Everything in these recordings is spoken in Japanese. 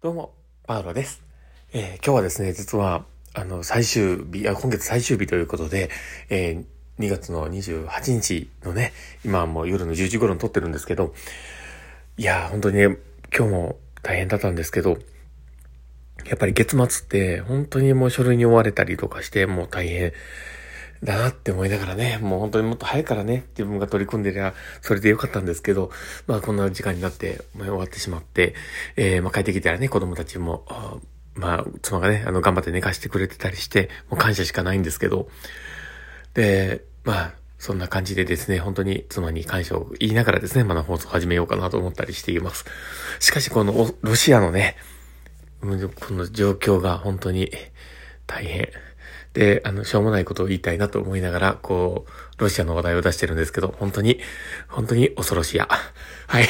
どうも、パウロです。えー今日はですね、実は、あの、最終日、あ今月最終日ということで、えー2月の28日のね、今もう夜の10時頃に撮ってるんですけど、いやー、本当にね、今日も大変だったんですけど、やっぱり月末って、本当にもう書類に追われたりとかして、もう大変だなって思いながらね、もう本当にもっと早いからね、自分が取り組んでりゃ、それでよかったんですけど、まあこんな時間になって、まあ、終わってしまって、えー、まあ帰ってきたらね、子供たちも、まあ、妻がね、あの、頑張って寝かしてくれてたりして、もう感謝しかないんですけど、で、まあ、そんな感じでですね、本当に妻に感謝を言いながらですね、まだ放送始めようかなと思ったりしています。しかし、このロシアのね、この状況が本当に大変。で、あの、しょうもないことを言いたいなと思いながら、こう、ロシアの話題を出してるんですけど、本当に、本当に恐ろしや。はい。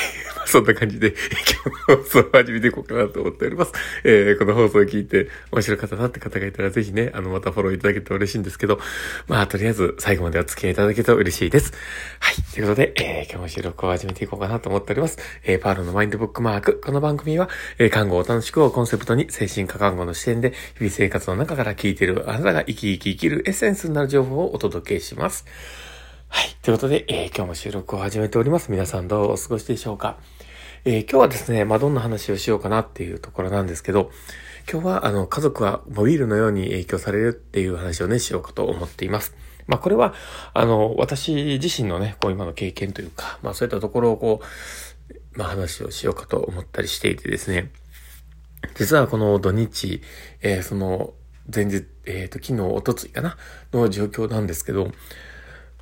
そんな感じで、今日の放送を始めていこうかなと思っております。えー、この放送を聞いて面白かったなって方がいたら、ぜひね、あの、またフォローいただけると嬉しいんですけど、まあ、とりあえず最後までお付き合いいただけると嬉しいです。はい。ということで、えー、今日も収録を始めていこうかなと思っております。えー、パールのマインドブックマーク。この番組は、えー、看護を楽しくをコンセプトに、精神科看護の視点で、日々生活の中から聞いているあなたが生き生き生きるエッセンスになる情報をお届けします。はい。ということで、えー今日も収録を始めております。皆さんどうお過ごしでしょうか？えー今日はですね、まあ、どんな話をしようかなっていうところなんですけど、今日は、あの、家族はモビールのように影響されるっていう話をね、しようかと思っています。まあ、これは、あの、私自身のね、こう今の経験というか、まあ、そういったところをこう、まあ、話をしようかと思ったりしていてですね、実はこの土日、えーその前日、えっ、と、昨日、おとついかな、の状況なんですけど、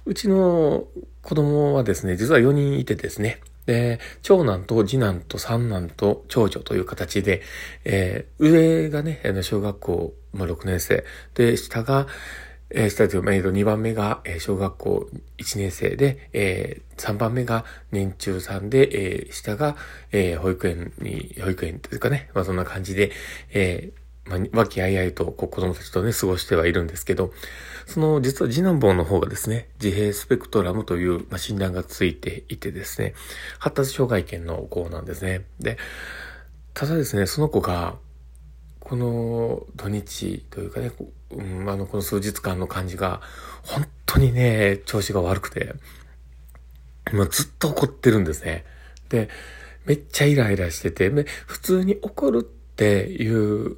うちの子供はですね、実は4人いてですね、で、長男と次男と三男と長女という形で、えー上がね、小学校、まあ、6年生、で、下が、えー下というか、えー2番目が、えー小学校1年生で、えー3番目が年中さんで、えー下が、えー保育園に、保育園というかね、まあそんな感じで、えーまあ、和気あいあいとこう子供たちとね、過ごしてはいるんですけど、その、実は次男坊の方がですね、自閉スペクトラムという、まあ、診断がついていてですね、発達障害犬の子なんですね。で、ただですね、その子が、この土日というかね、こうん、あの、この数日間の感じが、本当にね、調子が悪くて、もうずっと怒ってるんですね。で、めっちゃイライラしてて、普通に怒るっていう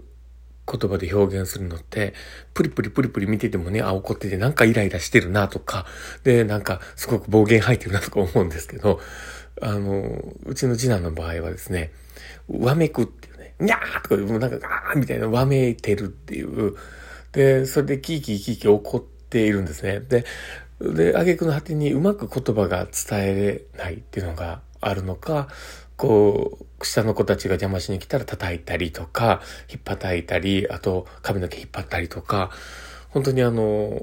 言葉で表現するのって、プリプリプリプリ見ててもね、あ、怒っててなんかイライラしてるなとか、で、なんかすごく暴言吐いてるなとか思うんですけど、あの、うちの次男の場合はですね、わめくっていうね、にゃーとか、もうなんかガーみたいなわめいてるっていう、で、それでキーキーキーキー怒っているんですね。で、で、挙句の果てにうまく言葉が伝えれないっていうのがあるのか、こう、下の子たちが邪魔しに来たら叩いたりとか、引っ叩いたり、あと髪の毛引っ張ったりとか、本当にあの、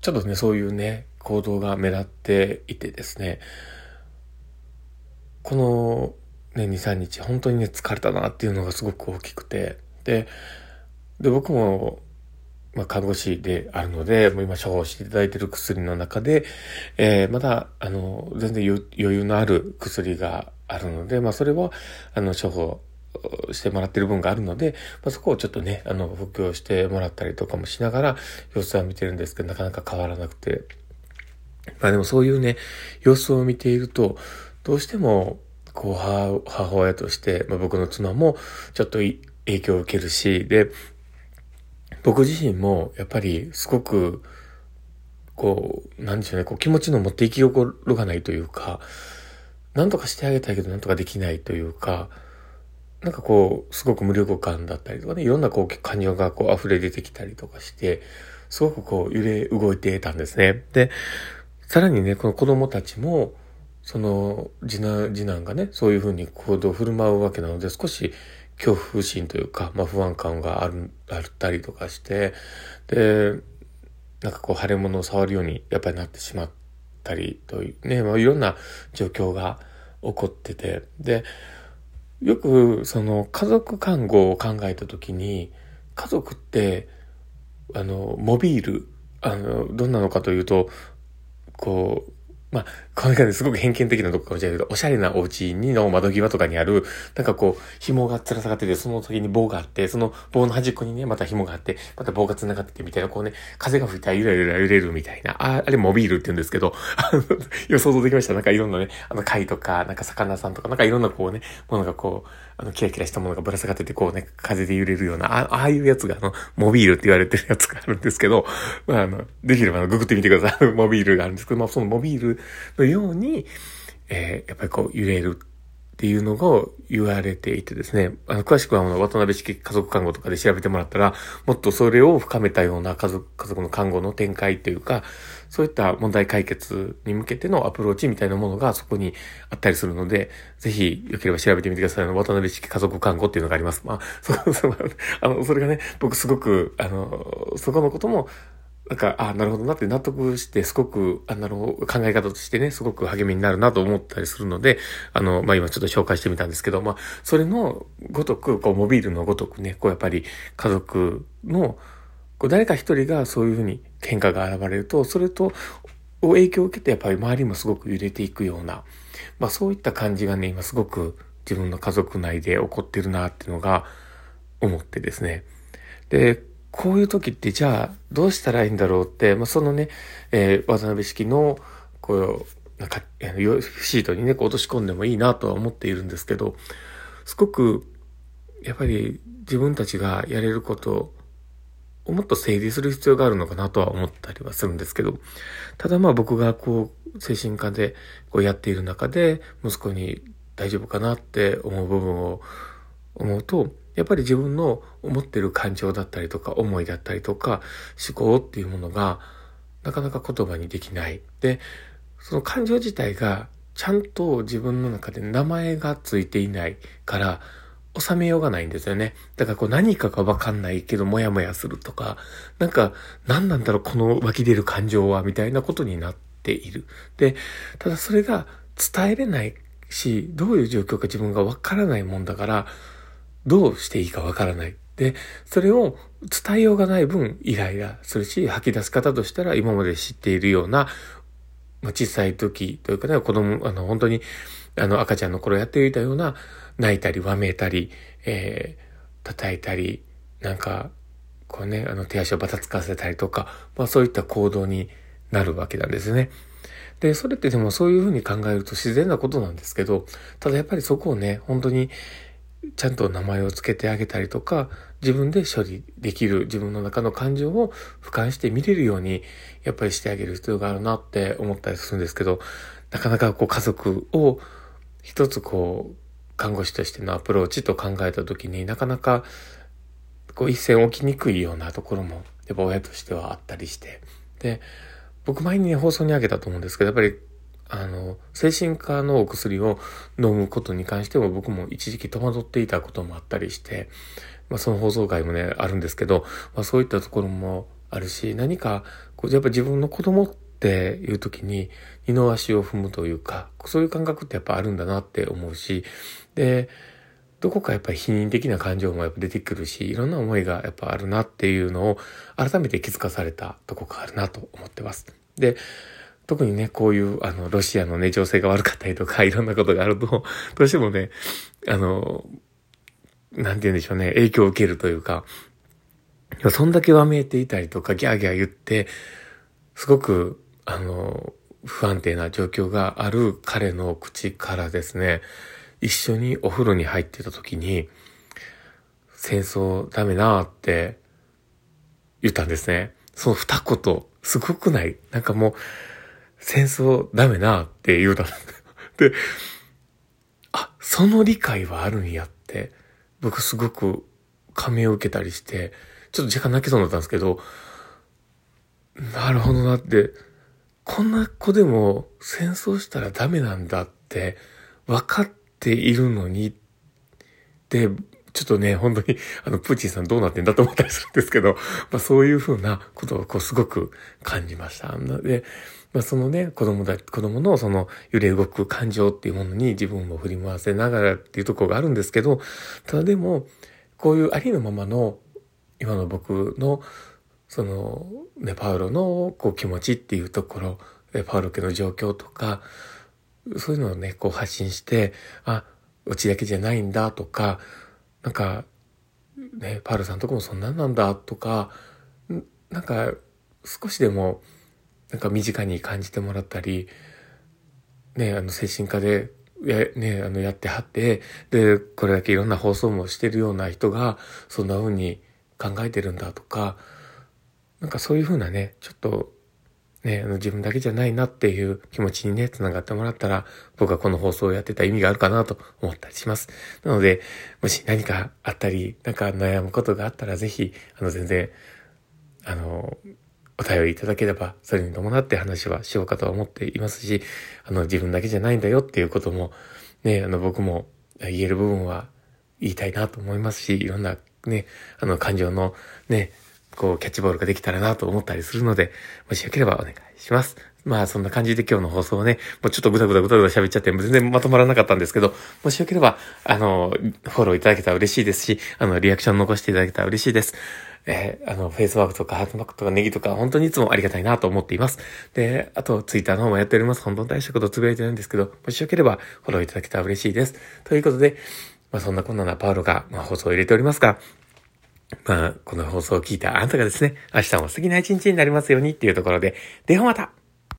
ちょっとね、そういうね、行動が目立っていてですね、このね、2、3日、本当にね、疲れたなっていうのがすごく大きくて、で、で、僕も、まあ、看護師であるので、もう今処方していただいている薬の中で、えーまだ、あの、全然余裕のある薬があるので、まあ、それは、あの、処方してもらってる分があるので、まあ、そこをちょっとね、あの、補強してもらったりとかもしながら、様子は見てるんですけど、なかなか変わらなくて、まあでもそういうね、様子を見ていると、どうしても、こう、母親として、まあ、僕の妻もちょっと影響を受けるし、で、僕自身もやっぱりすごく、こう、なんでしょうね、こう気持ちの持っていきよろがないというか、なんとかしてあげたいけどなんとかできないというか、なんかこう、すごく無力感だったりとかね、いろんなこう感情がこう溢れ出てきたりとかして、すごくこう揺れ動いてたんですね。で、さらにね、この子供たちも、その次男、次男がね、そういうふうに行動を振る舞うわけなので、少し恐怖心というか、まあ不安感がある、あったりとかして、で、なんかこう腫れ物を触るようにやっぱりなってしまったりというね、まあいろんな状況が起こってて、で、よくその家族看護を考えた時に、家族って、あの、モビール、あの、どんなのかというと、こう、まあ、これがね、すごく偏見的なとこかもしれないけど、おしゃれなお家にの窓際とかにある、なんかこう、紐が吊ら下がってて、その先に棒があって、その棒の端っこにね、また紐があって、また棒が繋がっててみたいな、こうね、風が吹いたらゆらゆら揺れるみたいな、ああれモビールって言うんですけど、あの、予想できました。なんかいろんなね、あの貝とか、なんか魚さんとか、なんかいろんなこうね、ものがこう、あの、キラキラしたものがぶら下がってて、こうね、風で揺れるような、あああいうやつが、あの、モビールって言われてるやつがあるんですけど、まあ、あの、できれば、あの、ググってみてください。モビールがあるんですけど、まあ、そのモビールのように、えー、やっぱりこう、揺れるっていうのが言われていてですね、あの、詳しくはあの、渡辺式家族看護とかで調べてもらったら、もっとそれを深めたような家族、家族の看護の展開というか、そういった問題解決に向けてのアプローチみたいなものがそこにあったりするので、ぜひ、よければ調べてみてください。あの、渡辺式家族看護っていうのがあります。まあ、そ、そ、あの、それがね、僕すごく、あの、そこのことも、なんか、あなるほどなって納得して、すごく、あの、考え方としてね、すごく励みになるなと思ったりするので、あの、まあ、今ちょっと紹介してみたんですけど、まあ、それのごとく、こう、モビールのごとくね、こう、やっぱり家族の、こう、誰か一人がそういうふうに喧嘩が現れると、それとを、影響を受けて、やっぱり周りもすごく揺れていくような、まあ、そういった感じがね、今すごく自分の家族内で起こってるなっていうのが、思ってですね。で、こういう時ってじゃあどうしたらいいんだろうって、まあ、そのね、えー、渡辺式の、こう、なんか、シートにね、こう落とし込んでもいいなとは思っているんですけど、すごく、やっぱり自分たちがやれることをもっと整理する必要があるのかなとは思ったりはするんですけど、ただまあ僕がこう、精神科でこうやっている中で、息子に大丈夫かなって思う部分を思うと、やっぱり自分の思ってる感情だったりとか思いだったりとか思考っていうものがなかなか言葉にできない。で、その感情自体がちゃんと自分の中で名前がついていないから収めようがないんですよね。だからこう何かがわかんないけどもやもやするとか、なんか何なんだろうこの湧き出る感情はみたいなことになっている。で、ただそれが伝えれないし、どういう状況か自分がわからないもんだから、どうしていいかわからない。で、それを伝えようがない分イライラするし、吐き出す方としたら今まで知っているような、まあ、小さい時というかね、子供、あの、本当に、あの、赤ちゃんの頃やっていたような、泣いたり、わめいたり、えー、叩いたり、なんか、こうね、あの、手足をばたつかせたりとか、まあそういった行動になるわけなんですね。で、それってでもそういうふうに考えると自然なことなんですけど、ただやっぱりそこをね、本当に、ちゃんと名前を付けてあげたりとか、自分で処理できる自分の中の感情を俯瞰して見れるように、やっぱりしてあげる必要があるなって思ったりするんですけど、なかなかこう家族を一つこう、看護師としてのアプローチと考えた時になかなかこう一線置きにくいようなところもやっぱ親としてはあったりして。で、僕前に放送にあげたと思うんですけど、やっぱりあの、精神科のお薬を飲むことに関しても僕も一時期戸惑っていたこともあったりして、まあその放送回もね、あるんですけど、まあそういったところもあるし、何か、こうやっぱ自分の子供ってっていう時に二の足を踏むというか、そういう感覚ってやっぱあるんだなって思うし、で、どこかやっぱり否認的な感情もやっぱ出てくるし、いろんな思いがやっぱあるなっていうのを改めて気づかされたとこがあるなと思ってます。で、特にね、こういう、あの、ロシアのね、情勢が悪かったりとか、いろんなことがあると、どうしてもね、あの、なんて言うんでしょうね、影響を受けるというか、そんだけわめいていたりとか、ギャーギャー言って、すごく、あの、不安定な状況がある彼の口からですね、一緒にお風呂に入ってた時に、戦争ダメなーって言ったんですね。その二言、すごくない？なんかもう、戦争ダメなーって言うたの。で、あ、その理解はあるんやって、僕すごく感銘を受けたりして、ちょっと若干泣きそうになったんですけど、なるほどなって、こんな子でも戦争したらダメなんだって分かっているのに、で、ちょっとね、本当に、あの、プーチンさんどうなってんだと思ったりするんですけど、まあそういうふうなことをこうすごく感じました。で、まあ、そのね、子供だ、子供のその揺れ動く感情っていうものに自分を振り回せながらっていうところがあるんですけど、ただでも、こういうありのままの今の僕のそのネパウロのこう気持ちっていうところパウロ家の状況とか、そういうのをね、こう発信して、あ、うちだけじゃないんだとか、なんか、ね、パウロさんとこもそんなんなんだとか、なんか少しでもなんか身近に感じてもらったり、ね、あの精神科でや,、ね、あのやってはって、で、これだけいろんな放送もしてるような人がそんな風に考えてるんだとか、なんかそういう風なね、ちょっとね、あの自分だけじゃないなっていう気持ちにね、繋がってもらったら、僕はこの放送をやってた意味があるかなと思ったりします。なので、もし何かあったり、なんか悩むことがあったら、ぜひ、あの、全然、あの、お便りいただければ、それに伴って話はしようかとは思っていますし、あの、自分だけじゃないんだよっていうことも、ね、あの、僕も言える部分は言いたいなと思いますし、いろんなね、あの、感情のね、こう、キャッチボールができたらなと思ったりするので、もしよければお願いします。まあ、そんな感じで今日の放送をね、もうちょっとぐだぐだぐだぐだ喋っちゃって、全然まとまらなかったんですけど、もしよければ、あの、フォローいただけたら嬉しいですし、あの、リアクション残していただけたら嬉しいです。えー、あの、フェイスワークとかハートマークとかネギとか、本当にいつもありがたいなと思っています。で、あと、ツイッターの方もやっております。本当に大したことつぶやいてないんですけど、もしよければ、フォローいただけたら嬉しいです。ということで、まあ、そんなこんななパウロが、まあ、放送を入れておりますが、まあ、この放送を聞いたあなたがですね、明日も素敵な一日になりますようにっていうところで、ではまた。